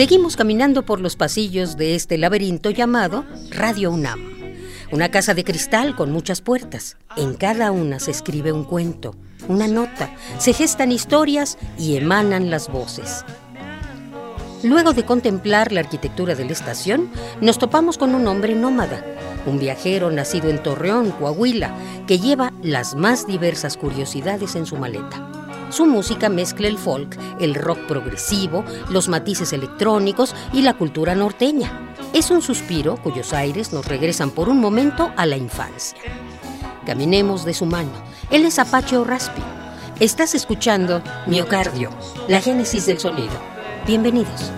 Seguimos caminando por los pasillos de este laberinto llamado Radio UNAM. Una casa de cristal con muchas puertas. En cada una se escribe un cuento, una nota, se gestan historias y emanan las voces. Luego de contemplar la arquitectura de la estación, nos topamos con un hombre nómada, un viajero nacido en Torreón, Coahuila, que lleva las más diversas curiosidades en su maleta. Su música mezcla el folk, el rock progresivo, los matices electrónicos y la cultura norteña. Es un suspiro cuyos aires nos regresan por un momento a la infancia. Caminemos de su mano. Él es Apache Raspi. Estás escuchando Miocardio, la génesis del sonido. Bienvenidos.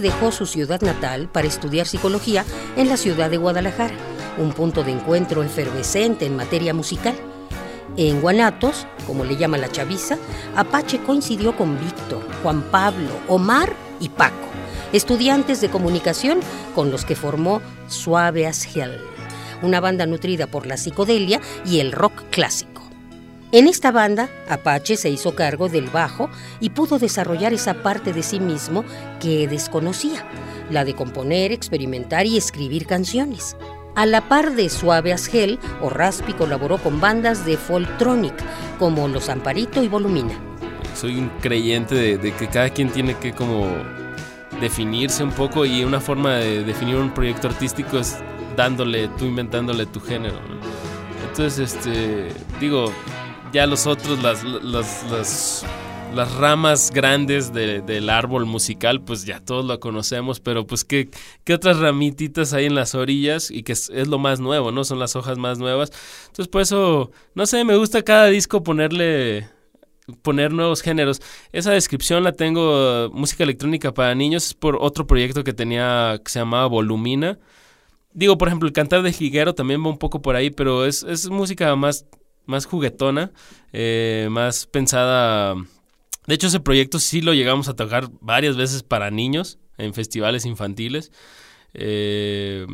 Dejó su ciudad natal para estudiar psicología en la ciudad de Guadalajara, un punto de encuentro efervescente en materia musical. En Guanatos, como le llama la chaviza, Apache coincidió con Víctor, Juan Pablo, Omar y Paco, estudiantes de comunicación con los que formó Suave as Hell, una banda nutrida por la psicodelia y el rock clásico. En esta banda, Apache se hizo cargo del bajo y pudo desarrollar esa parte de sí mismo que desconocía, la de componer, experimentar y escribir canciones. A la par de Suave as Hell, Raspi colaboró con bandas de folktronic como Los Amparito y Volumina. Soy un creyente de, que cada quien tiene que como definirse un poco y una forma de definir un proyecto artístico es dándole, tú inventándole tu género. Entonces, este, digo, ya los otros, las, las, las, ramas grandes del árbol musical, pues ya todos lo conocemos, pero pues ¿qué, qué otras ramititas hay en las orillas y que es, lo más nuevo, ¿no? Son las hojas más nuevas. Entonces por eso, no sé, me gusta cada disco ponerle poner nuevos géneros. Esa descripción la tengo, música electrónica para niños, es por otro proyecto que tenía que se llamaba Volumina. Digo, por ejemplo, el cantar de Jiguero también va un poco por ahí, pero es, es música más más juguetona, eh, más pensada. De hecho, ese proyecto sí lo llegamos a tocar varias veces para niños en festivales infantiles. Eh,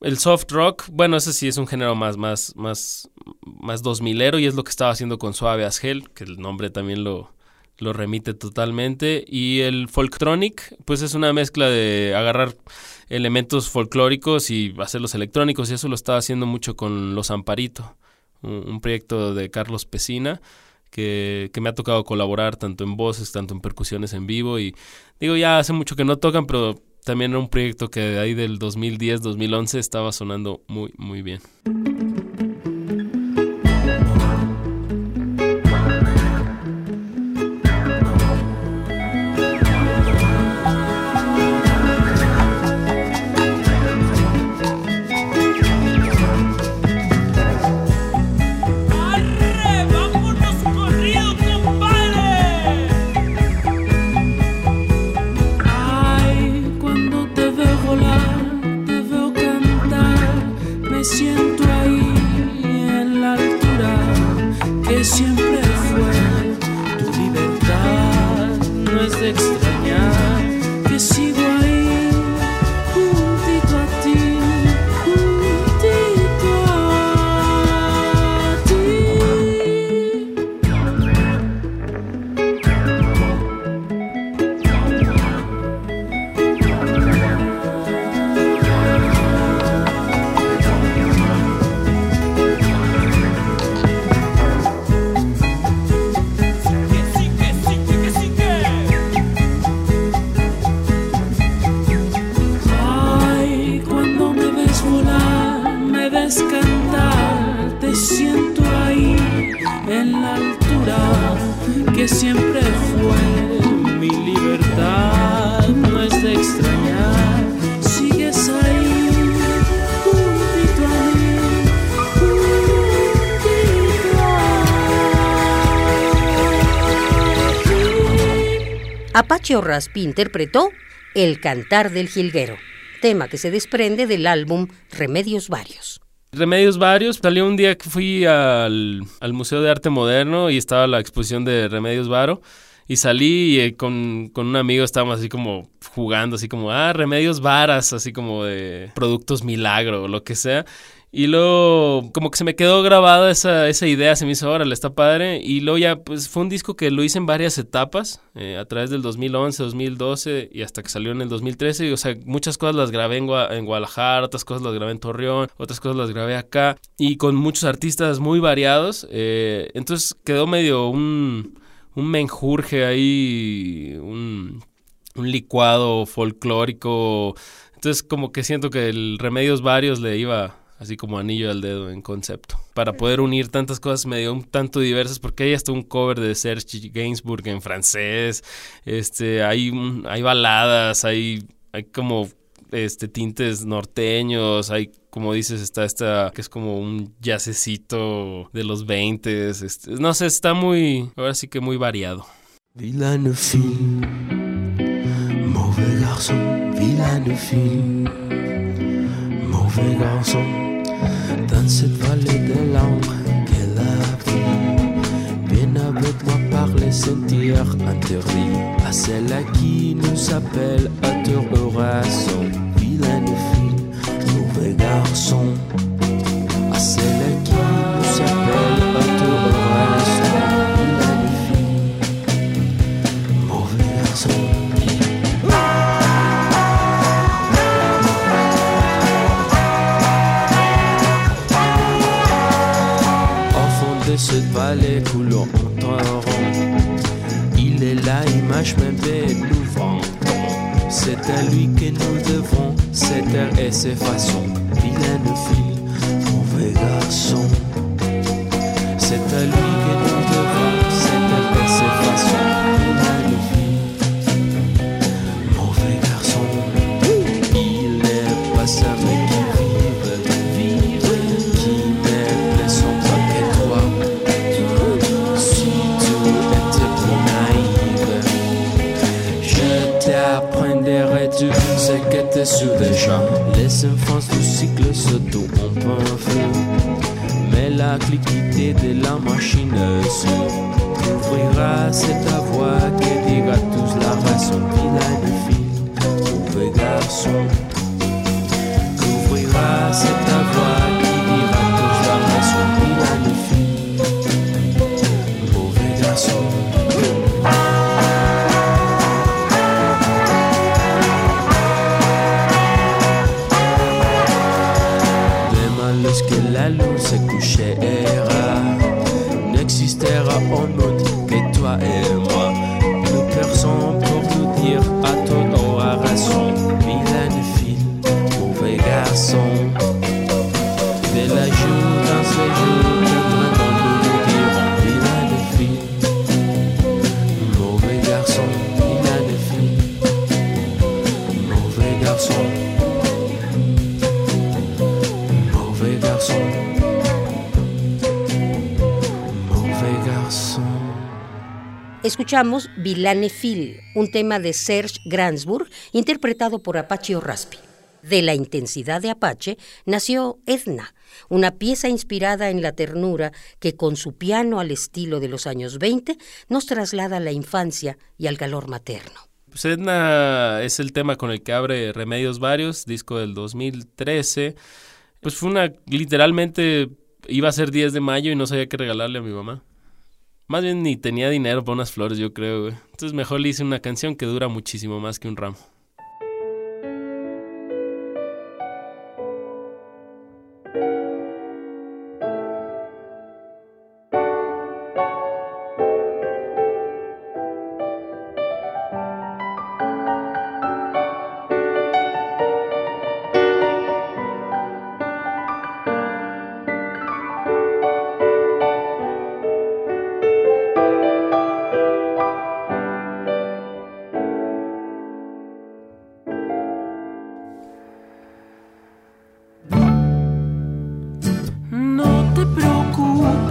el soft rock, bueno, ese sí es un género más, más, más, más 2000ero y es lo que estaba haciendo con Suave as que el nombre también lo, lo remite totalmente. Y el folktronic, pues es una mezcla de agarrar elementos folclóricos y hacerlos electrónicos y eso lo estaba haciendo mucho con los Amparito un, proyecto de Carlos Pesina. Que, que, me ha tocado colaborar tanto en voces, tanto en percusiones en vivo y digo, ya hace mucho que no tocan, pero también era un proyecto que de ahí del 2010-2011 estaba sonando muy, muy bien. Fue mi libertad. No es de extrañar, sigues ahí, juntito a Apache Raspi interpretó El Cantar del Jilguero, tema que se desprende del álbum Remedios Varios. Remedios varios. Salió un día que fui al, al Museo de Arte Moderno y estaba la exposición de Remedios Varo. Y salí y eh, con, con un amigo estábamos así como jugando, así como, ah, remedios varas, así como de productos milagro o lo que sea. Y luego, como que se me quedó grabada esa, esa idea, se me hizo, órale, está padre. Y luego ya, pues fue un disco que lo hice en varias etapas, eh, a través del 2011, 2012 y hasta que salió en el 2013. Y, o sea, muchas cosas las grabé en, Gua- en Guadalajara, otras cosas las grabé en Torreón, otras cosas las grabé acá. Y con muchos artistas muy variados. eh, entonces quedó medio un, un menjurje ahí, un licuado folclórico. Entonces, como que siento que el Remedios Varios le iba así como anillo al dedo en concepto. Para poder unir tantas cosas medio un tanto diversas, porque hay hasta un cover de Serge Gainsbourg en francés, este, hay, hay baladas, hay, hay como este, tintes norteños, hay como dices, está esta que es como un jazzecito de los 20 este, no sé, está muy, ahora sí que muy variado. Vilaine fille, mauvais garçon, vilaine fille, mauvais garçon, dans cette vallée de l'ombre qu'elle a pris. Viens avec moi par les sentiers interdits, à celle à qui nous appelle à tour oraison. Vilaine fille, mauvais garçon, C'est terres et ses façons. Il est le feu. Tout ce que tu sais déjà. Les enfants du cycle s'auto-pompent un feu. Mais la cliquité de la machine s'ouvrira, c'est ta voix qui dira tous la raison. Vilaine fille, mauvais garçon. Qu'ouvrira, c'est ta voix Escuchamos Vilane Phil, un tema de Serge Gainsbourg interpretado por Apache O'Raspi. De la intensidad de Apache nació Edna, una pieza inspirada en la ternura que con su piano al estilo de los años 20 nos traslada a la infancia y al calor materno. Pues Edna es el tema con el que abre Remedios Varios, disco del 2013. Pues fue una, literalmente iba a ser 10 de mayo y no sabía qué regalarle a mi mamá. Más bien ni tenía dinero para unas flores, yo creo, güey. Entonces mejor le hice una canción que dura muchísimo más que un ramo.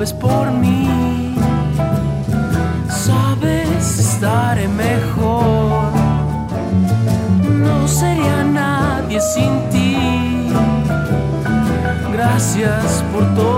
Preocupes por mí. Sabes, estaré mejor. No sería nadie sin ti. Gracias por todo,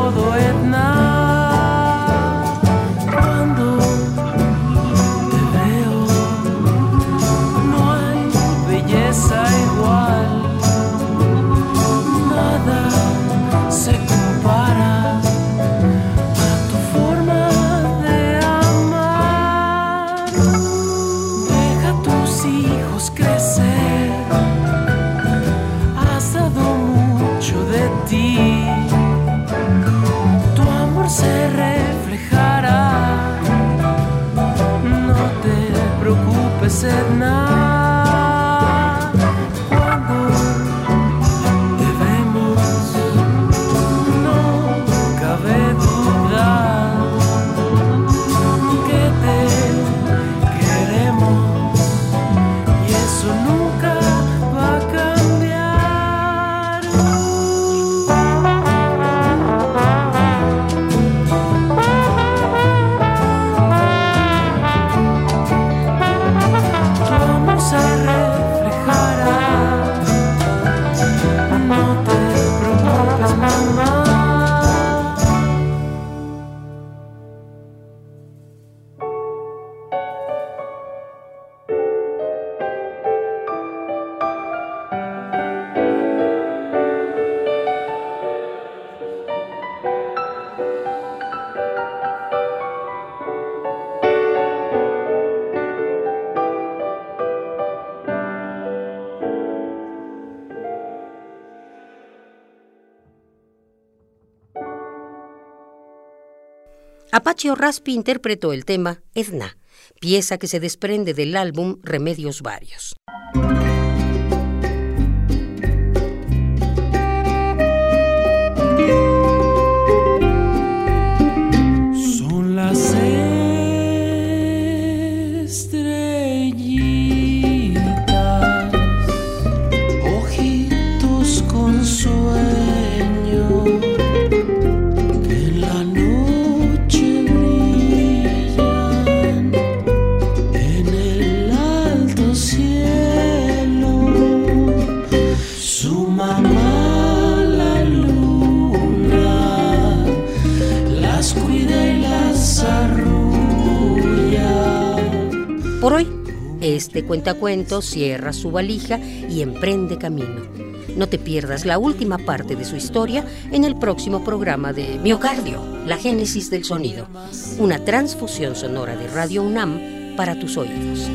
Apache Raspi interpretó el tema Edna, pieza que se desprende del álbum Remedios Varios. Por hoy, este cuentacuento cierra su valija y emprende camino. No te pierdas la última parte de su historia en el próximo programa de Miocardio, la génesis del sonido, una transfusión sonora de Radio UNAM para tus oídos.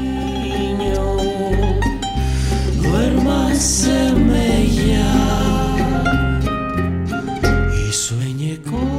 y sueñe con...